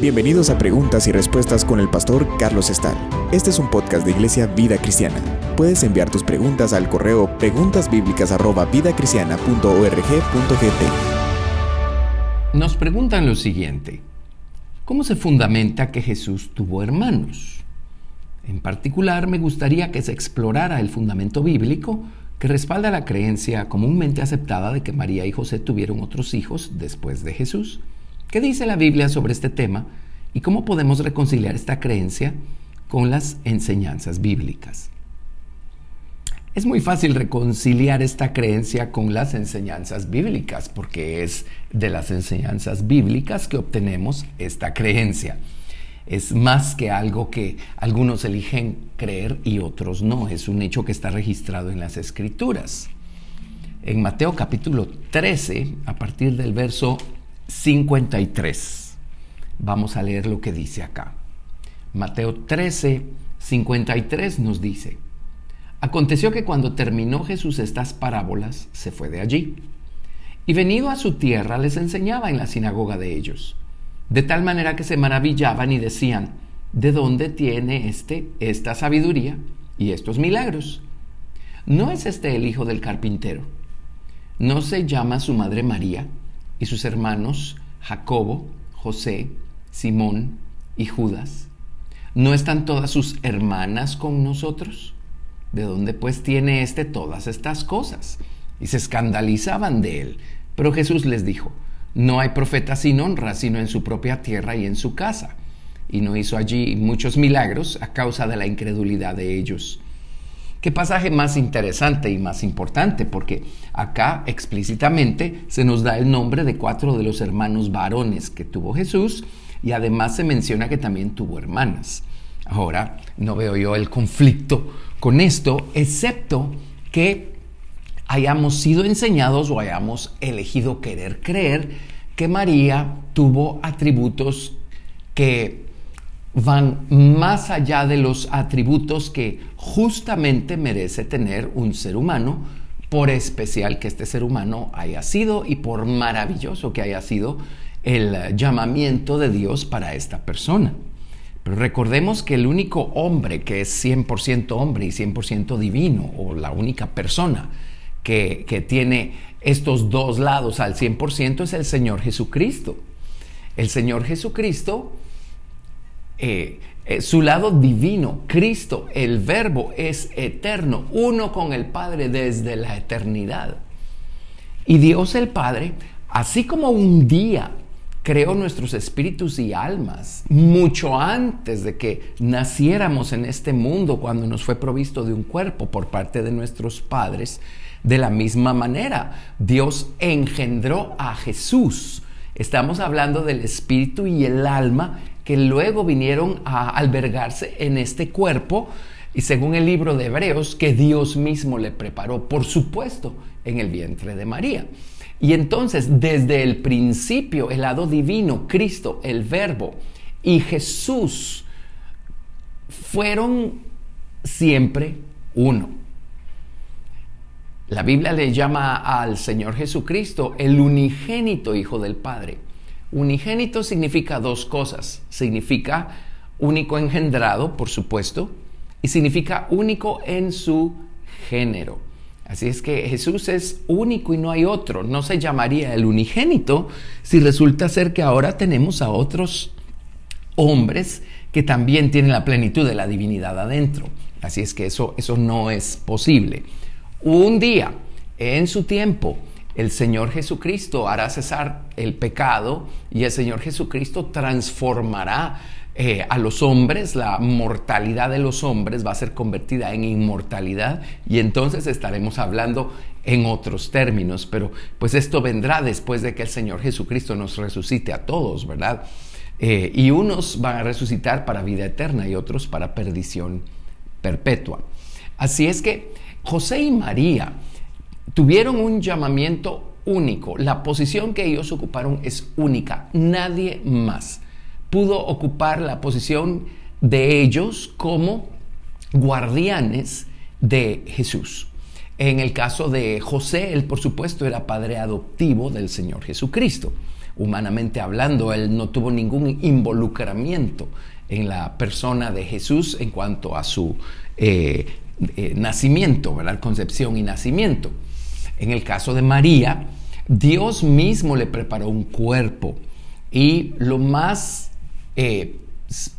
Bienvenidos a Preguntas y Respuestas con el pastor Carlos Estal. Este es un podcast de Iglesia Vida Cristiana. Puedes enviar tus preguntas al correo preguntasbiblicas@vidacristiana.org.gt. Nos preguntan lo siguiente: ¿Cómo se fundamenta que Jesús tuvo hermanos? En particular, me gustaría que se explorara el fundamento bíblico que respalda la creencia comúnmente aceptada de que María y José tuvieron otros hijos después de Jesús. ¿Qué dice la Biblia sobre este tema y cómo podemos reconciliar esta creencia con las enseñanzas bíblicas? Es muy fácil reconciliar esta creencia con las enseñanzas bíblicas porque es de las enseñanzas bíblicas que obtenemos esta creencia. Es más que algo que algunos eligen creer y otros no. Es un hecho que está registrado en las escrituras. En Mateo capítulo 13, a partir del verso 53. Vamos a leer lo que dice acá. Mateo 13, 53 nos dice, Aconteció que cuando terminó Jesús estas parábolas, se fue de allí. Y venido a su tierra les enseñaba en la sinagoga de ellos, de tal manera que se maravillaban y decían, ¿de dónde tiene este esta sabiduría y estos milagros? ¿No es este el hijo del carpintero? ¿No se llama su madre María? Y sus hermanos Jacobo, José, Simón y Judas. ¿No están todas sus hermanas con nosotros? ¿De dónde pues tiene éste todas estas cosas? Y se escandalizaban de él. Pero Jesús les dijo, no hay profeta sin honra, sino en su propia tierra y en su casa. Y no hizo allí muchos milagros a causa de la incredulidad de ellos. Qué pasaje más interesante y más importante, porque acá explícitamente se nos da el nombre de cuatro de los hermanos varones que tuvo Jesús y además se menciona que también tuvo hermanas. Ahora, no veo yo el conflicto con esto, excepto que hayamos sido enseñados o hayamos elegido querer creer que María tuvo atributos que van más allá de los atributos que justamente merece tener un ser humano, por especial que este ser humano haya sido y por maravilloso que haya sido el llamamiento de Dios para esta persona. Pero recordemos que el único hombre que es 100% hombre y 100% divino, o la única persona que, que tiene estos dos lados al 100% es el Señor Jesucristo. El Señor Jesucristo eh, eh, su lado divino, Cristo, el verbo es eterno, uno con el Padre desde la eternidad. Y Dios el Padre, así como un día creó nuestros espíritus y almas, mucho antes de que naciéramos en este mundo, cuando nos fue provisto de un cuerpo por parte de nuestros padres, de la misma manera, Dios engendró a Jesús. Estamos hablando del espíritu y el alma que luego vinieron a albergarse en este cuerpo y según el libro de Hebreos, que Dios mismo le preparó, por supuesto, en el vientre de María. Y entonces, desde el principio, el lado divino, Cristo, el Verbo y Jesús fueron siempre uno. La Biblia le llama al Señor Jesucristo el unigénito Hijo del Padre. Unigénito significa dos cosas. Significa único engendrado, por supuesto, y significa único en su género. Así es que Jesús es único y no hay otro. No se llamaría el unigénito si resulta ser que ahora tenemos a otros hombres que también tienen la plenitud de la divinidad adentro. Así es que eso, eso no es posible. Un día, en su tiempo, el Señor Jesucristo hará cesar el pecado y el Señor Jesucristo transformará eh, a los hombres, la mortalidad de los hombres va a ser convertida en inmortalidad y entonces estaremos hablando en otros términos, pero pues esto vendrá después de que el Señor Jesucristo nos resucite a todos, ¿verdad? Eh, y unos van a resucitar para vida eterna y otros para perdición perpetua. Así es que José y María, tuvieron un llamamiento único. La posición que ellos ocuparon es única. Nadie más pudo ocupar la posición de ellos como guardianes de Jesús. En el caso de José, él por supuesto era padre adoptivo del Señor Jesucristo. Humanamente hablando, él no tuvo ningún involucramiento en la persona de Jesús en cuanto a su eh, eh, nacimiento, ¿verdad? Concepción y nacimiento. En el caso de María, Dios mismo le preparó un cuerpo y lo más eh,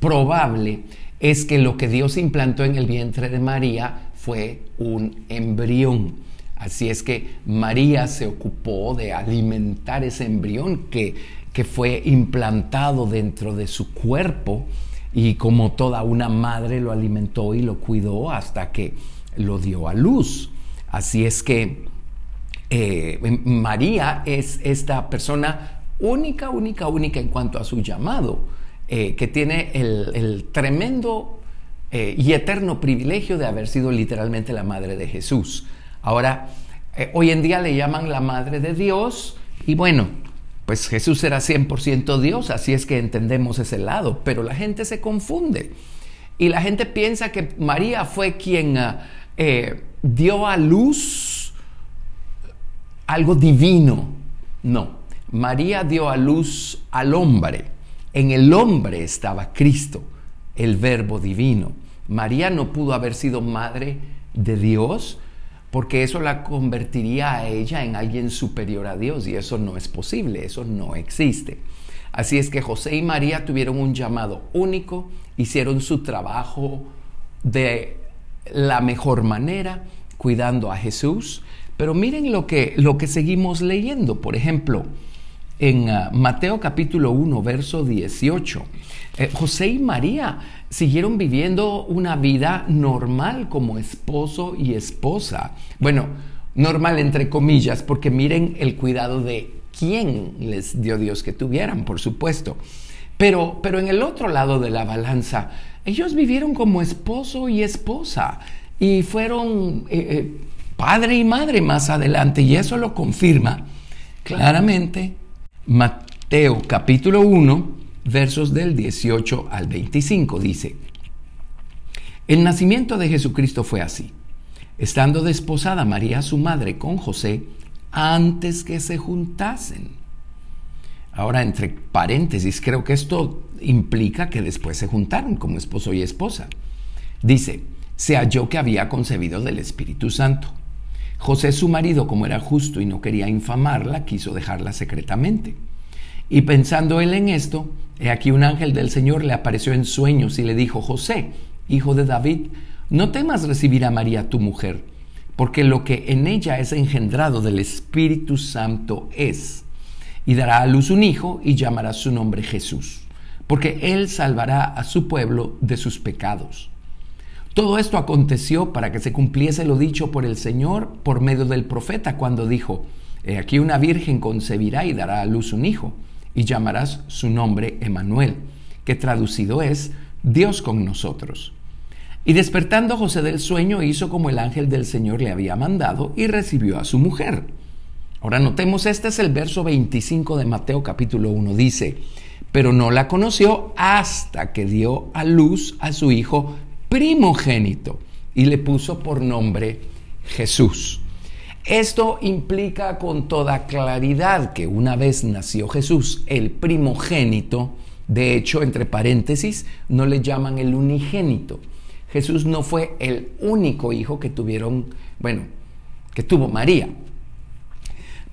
probable es que lo que Dios implantó en el vientre de María fue un embrión. Así es que María se ocupó de alimentar ese embrión que, que fue implantado dentro de su cuerpo y como toda una madre lo alimentó y lo cuidó hasta que lo dio a luz. Así es que eh, María es esta persona única, única, única en cuanto a su llamado, eh, que tiene el, tremendo eh, y eterno privilegio de haber sido literalmente la madre de Jesús. Ahora, hoy en día le llaman la madre de Dios y bueno, pues Jesús era 100% Dios, así es que entendemos ese lado, pero la gente se confunde y la gente piensa que María fue quien dio a luz algo divino. No, María dio a luz al hombre. En el hombre estaba Cristo, el verbo divino. María no pudo haber sido madre de Dios porque eso la convertiría a ella en alguien superior a Dios y eso no es posible, eso no existe. Así es que José y María tuvieron un llamado único, hicieron su trabajo de la mejor manera, cuidando a Jesús. Pero miren lo que, lo que seguimos leyendo. Por ejemplo, en ah, Mateo capítulo 1, verso 18. Eh, José y María siguieron viviendo una vida normal como esposo y esposa. Bueno, normal entre comillas, porque miren el cuidado de quién les dio Dios que tuvieran, por supuesto. Pero, pero en el otro lado de la balanza, ellos vivieron como esposo y esposa y fueron eh, eh, padre y madre más adelante y eso lo confirma claramente Mateo capítulo 1, versos del 18 al 25. Dice, el nacimiento de Jesucristo fue así. Estando desposada María, su madre, con José, antes que se juntasen. Ahora, entre paréntesis, creo que esto implica que después se juntaron como esposo y esposa. Dice, se halló que había concebido del Espíritu Santo. José, su marido, como era justo y no quería infamarla, quiso dejarla secretamente. Y pensando él en esto, he aquí un ángel del Señor le apareció en sueños y le dijo, José, hijo de David, no temas recibir a María tu mujer, porque lo que en ella es engendrado del Espíritu Santo es, y dará a luz un hijo y llamará su nombre Jesús, porque él salvará a su pueblo de sus pecados. Todo esto aconteció para que se cumpliese lo dicho por el Señor por medio del profeta cuando dijo, He aquí una virgen concebirá y dará a luz un hijo y llamarás su nombre Emanuel, que traducido es Dios con nosotros. Y despertando José del sueño hizo como el ángel del Señor le había mandado y recibió a su mujer. Ahora notemos, este es el verso 25 de Mateo capítulo 1. Dice, pero no la conoció hasta que dio a luz a su hijo primogénito y le puso por nombre Jesús. Esto implica con toda claridad que una vez nació Jesús, el primogénito, de hecho, entre paréntesis, no le llaman el unigénito. Jesús no fue el único hijo que tuvieron, bueno, que tuvo María.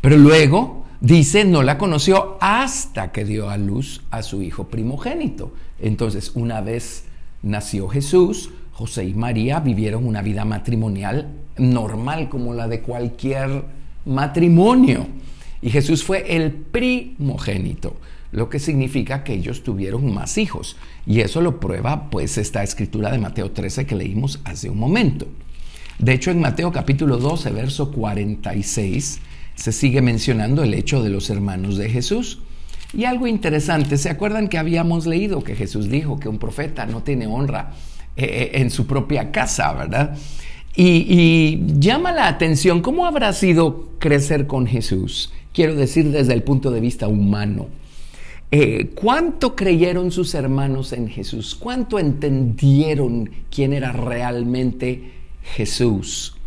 Pero luego dice, no la conoció hasta que dio a luz a su hijo primogénito. Entonces, una vez nació Jesús, José y María vivieron una vida matrimonial normal como la de cualquier matrimonio. Y Jesús fue el primogénito, lo que significa que ellos tuvieron más hijos. Y eso lo prueba pues esta escritura de Mateo 13 que leímos hace un momento. De hecho, en Mateo capítulo 12, verso 46, se sigue mencionando el hecho de los hermanos de Jesús. Y algo interesante, ¿se acuerdan que habíamos leído que Jesús dijo que un profeta no tiene honra eh, eh, en su propia casa, ¿verdad? Y, llama la atención cómo habrá sido crecer con Jesús, quiero decir desde el punto de vista humano. Eh, ¿Cuánto creyeron sus hermanos en Jesús? ¿Cuánto entendieron quién era realmente Jesús?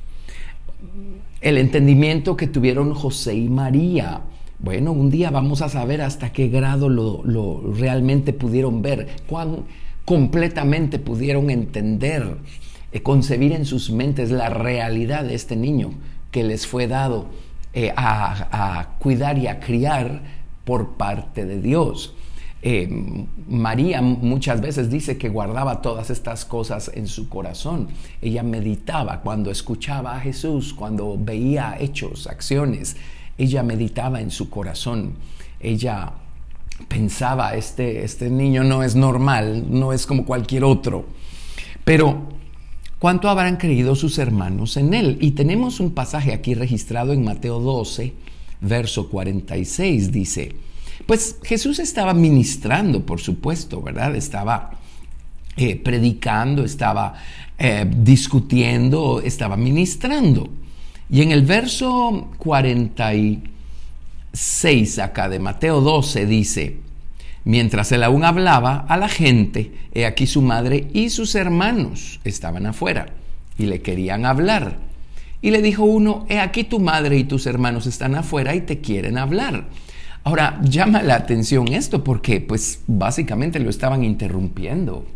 el entendimiento que tuvieron José y María. Bueno, un día vamos a saber hasta qué grado lo, realmente pudieron ver, cuán completamente pudieron entender, eh, concebir en sus mentes la realidad de este niño que les fue dado eh, a cuidar y a criar por parte de Dios. Eh, María muchas veces dice que guardaba todas estas cosas en su corazón. Ella meditaba cuando escuchaba a Jesús, cuando veía hechos, acciones. Ella meditaba en su corazón. Ella pensaba, este, este niño no es normal, no es como cualquier otro. Pero, ¿cuánto habrán creído sus hermanos en él? Y tenemos un pasaje aquí registrado en Mateo 12, verso 46, dice, pues Jesús estaba ministrando, por supuesto, ¿verdad? Estaba eh, predicando, estaba eh, discutiendo, estaba ministrando. Y en el verso 46 acá de Mateo 12 dice, mientras él aún hablaba a la gente, he aquí su madre y sus hermanos estaban afuera y le querían hablar. Y le dijo uno, he aquí tu madre y tus hermanos están afuera y te quieren hablar. Ahora, llama la atención esto porque pues básicamente lo estaban interrumpiendo.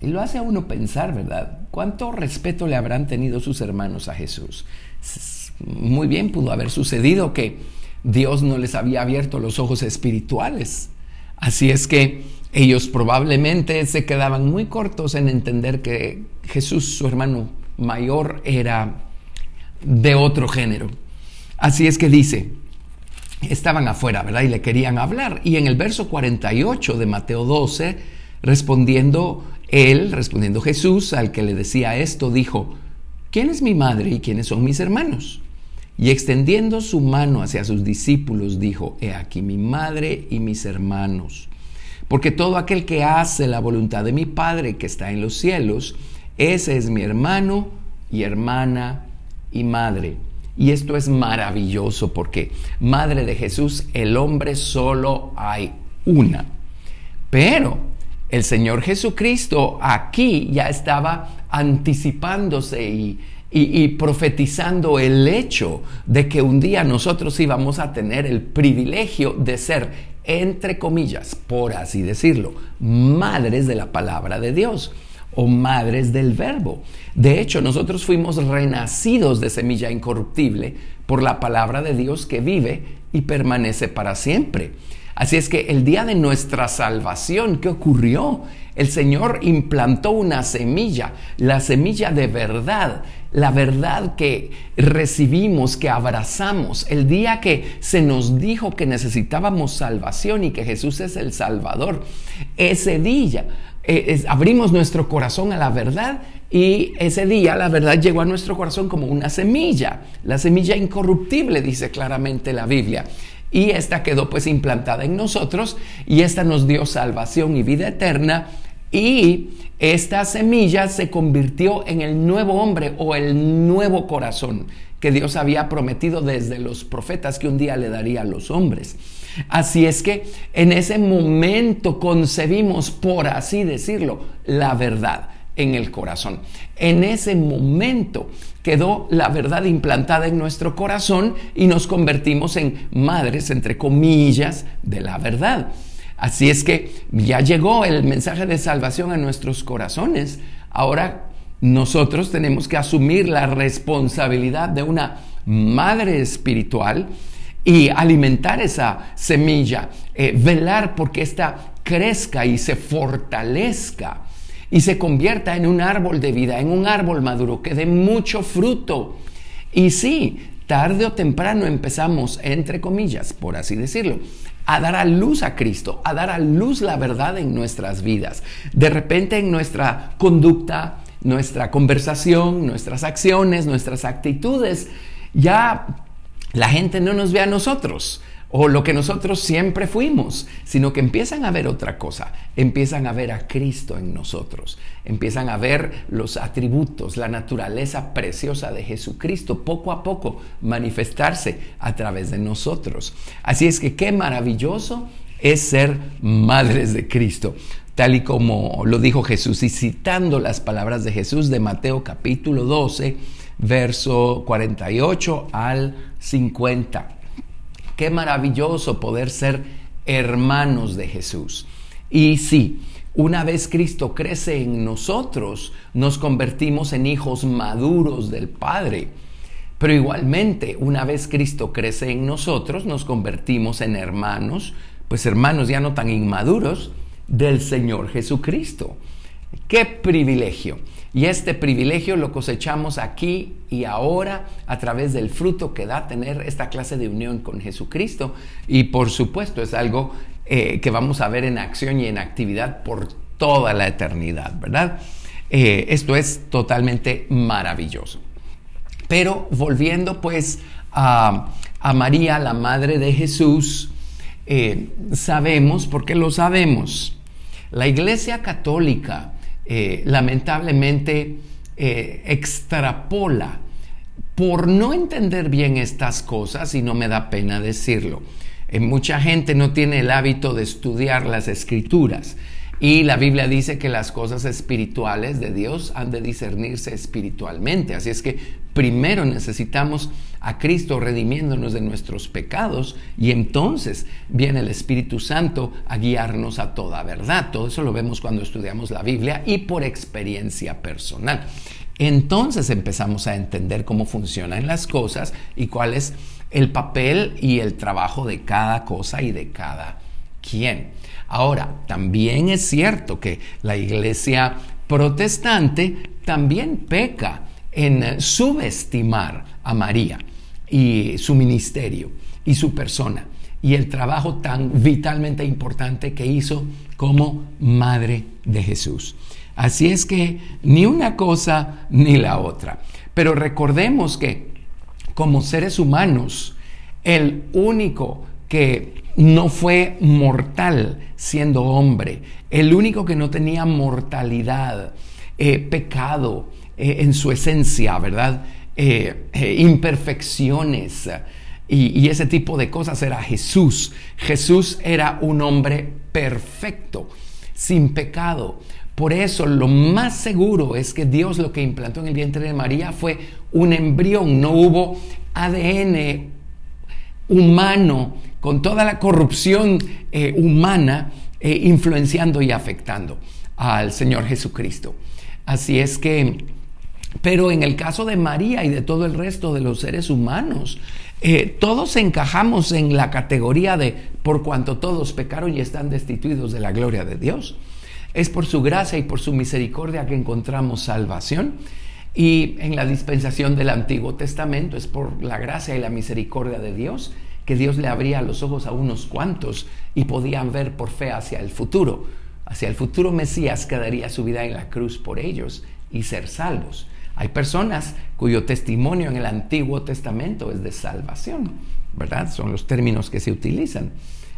Y lo hace a uno pensar, ¿verdad? ¿Cuánto respeto le habrán tenido sus hermanos a Jesús? Muy bien pudo haber sucedido que Dios no les había abierto los ojos espirituales. Así es que ellos probablemente se quedaban muy cortos en entender que Jesús, su hermano mayor, era de otro género. Así es que dice, estaban afuera, ¿verdad? Y le querían hablar. Y en el verso 48 de Mateo 12, respondiendo él, respondiendo Jesús al que le decía esto, dijo, ¿quién es mi madre y quiénes son mis hermanos? Y extendiendo su mano hacia sus discípulos, dijo, He aquí mi madre y mis hermanos. Porque todo aquel que hace la voluntad de mi Padre que está en los cielos, ese es mi hermano y hermana y madre. Y esto es maravilloso porque, Madre de Jesús, el hombre solo hay una. Pero el Señor Jesucristo aquí ya estaba anticipándose y, y, profetizando el hecho de que un día nosotros íbamos a tener el privilegio de ser, entre comillas, por así decirlo, madres de la palabra de Dios o madres del verbo. De hecho, nosotros fuimos renacidos de semilla incorruptible por la palabra de Dios que vive y permanece para siempre. Así es que el día de nuestra salvación, ¿qué ocurrió? El Señor implantó una semilla, la semilla de verdad, la verdad que recibimos, que abrazamos. El día que se nos dijo que necesitábamos salvación y que Jesús es el Salvador, ese día eh, abrimos nuestro corazón a la verdad y ese día la verdad llegó a nuestro corazón como una semilla, la semilla incorruptible, dice claramente la Biblia. Y esta quedó pues implantada en nosotros y esta nos dio salvación y vida eterna y esta semilla se convirtió en el nuevo hombre o el nuevo corazón que Dios había prometido desde los profetas que un día le daría a los hombres. Así es que en ese momento concebimos, por así decirlo, la verdad en el corazón. En ese momento quedó la verdad implantada en nuestro corazón y nos convertimos en madres, entre comillas, de la verdad. Así es que ya llegó el mensaje de salvación a nuestros corazones. Ahora nosotros tenemos que asumir la responsabilidad de una madre espiritual y alimentar esa semilla, eh, velar porque ésta crezca y se fortalezca y se convierta en un árbol de vida, en un árbol maduro que dé mucho fruto. Y sí, tarde o temprano empezamos, entre comillas, por así decirlo, a dar a luz a Cristo, a dar a luz la verdad en nuestras vidas. De repente en nuestra conducta, nuestra conversación, nuestras acciones, nuestras actitudes, ya la gente no nos ve a nosotros o lo que nosotros siempre fuimos, sino que empiezan a ver otra cosa, empiezan a ver a Cristo en nosotros, empiezan a ver los atributos, la naturaleza preciosa de Jesucristo poco a poco manifestarse a través de nosotros. Así es que qué maravilloso es ser madres de Cristo tal y como lo dijo Jesús y citando las palabras de Jesús de Mateo capítulo 12, verso 48 al 50. Qué maravilloso poder ser hermanos de Jesús. Y sí, una vez Cristo crece en nosotros, nos convertimos en hijos maduros del Padre. Pero igualmente, una vez Cristo crece en nosotros, nos convertimos en hermanos, pues hermanos ya no tan inmaduros, del Señor Jesucristo. ¡Qué privilegio! Y este privilegio lo cosechamos aquí y ahora a través del fruto que da tener esta clase de unión con Jesucristo. Y por supuesto es algo eh, que vamos a ver en acción y en actividad por toda la eternidad, ¿verdad? Eh, esto es totalmente maravilloso. Pero volviendo pues a, María, la madre de Jesús, eh, sabemos, porque lo sabemos, la Iglesia Católica eh, lamentablemente eh, extrapola por no entender bien estas cosas, y no me da pena decirlo. Eh, mucha gente no tiene el hábito de estudiar las escrituras. Y la Biblia dice que las cosas espirituales de Dios han de discernirse espiritualmente. Así es que primero necesitamos a Cristo redimiéndonos de nuestros pecados y entonces viene el Espíritu Santo a guiarnos a toda verdad. Todo eso lo vemos cuando estudiamos la Biblia y por experiencia personal. Entonces empezamos a entender cómo funcionan las cosas y cuál es el papel y el trabajo de cada cosa y de cada quien. Ahora, también es cierto que la iglesia protestante también peca en subestimar a María y su ministerio y su persona y el trabajo tan vitalmente importante que hizo como madre de Jesús. Así es que ni una cosa ni la otra. Pero recordemos que como seres humanos, el único que no fue mortal siendo hombre, el único que no tenía mortalidad, eh, pecado eh, en su esencia, ¿verdad? Eh, imperfecciones y, ese tipo de cosas era Jesús. Jesús era un hombre perfecto, sin pecado. Por eso lo más seguro es que Dios lo que implantó en el vientre de María fue un embrión, no hubo ADN humano con toda la corrupción eh, humana eh, influenciando y afectando al Señor Jesucristo. Así es que, pero en el caso de María y de todo el resto de los seres humanos, eh, todos encajamos en la categoría de por cuanto todos pecaron y están destituidos de la gloria de Dios. Es por su gracia y por su misericordia que encontramos salvación. Y en la dispensación del Antiguo Testamento es por la gracia y la misericordia de Dios que Dios le abría los ojos a unos cuantos y podían ver por fe hacia el futuro, hacia el futuro Mesías que daría su vida en la cruz por ellos y ser salvos. Hay personas cuyo testimonio en el Antiguo Testamento es de salvación, ¿verdad? Son los términos que se utilizan.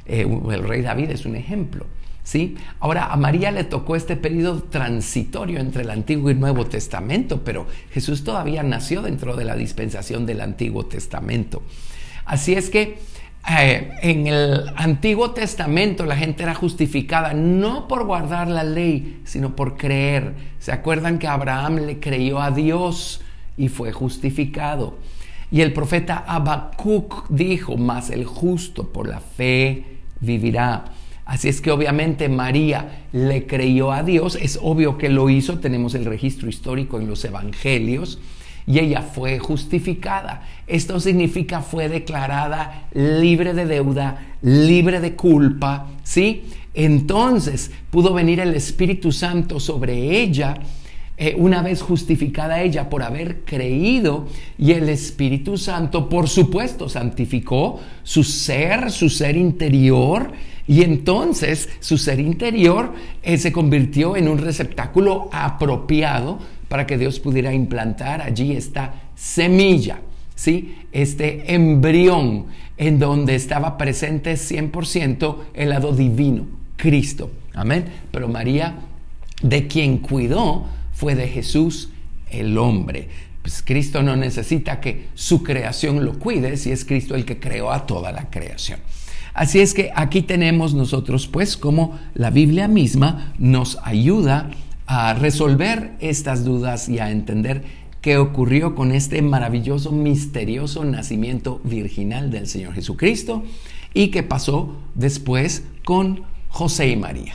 Eh, el rey David es un ejemplo. ¿Sí? Ahora, a María le tocó este periodo transitorio entre el Antiguo y Nuevo Testamento, pero Jesús todavía nació dentro de la dispensación del Antiguo Testamento. Así es que eh, en el Antiguo Testamento la gente era justificada no por guardar la ley, sino por creer. ¿Se acuerdan que Abraham le creyó a Dios y fue justificado? Y el profeta Habacuc dijo, mas el justo por la fe vivirá. Así es que obviamente María le creyó a Dios, es obvio que lo hizo, tenemos el registro histórico en los evangelios y ella fue justificada. Esto significa fue declarada libre de deuda, libre de culpa, ¿sí? Entonces pudo venir el Espíritu Santo sobre ella. Eh, una vez justificada ella por haber creído y el Espíritu Santo, por supuesto, santificó su ser, su ser interior, y entonces su ser interior eh, se convirtió en un receptáculo apropiado para que Dios pudiera implantar allí esta semilla, ¿sí? este embrión en donde estaba presente 100% el lado divino, Cristo. Amén. Pero María, de quien cuidó, fue de Jesús el hombre. Pues Cristo no necesita que su creación lo cuide si es Cristo el que creó a toda la creación. Así es que aquí tenemos nosotros pues como la Biblia misma nos ayuda a resolver estas dudas y a entender qué ocurrió con este maravilloso, misterioso nacimiento virginal del Señor Jesucristo y qué pasó después con José y María.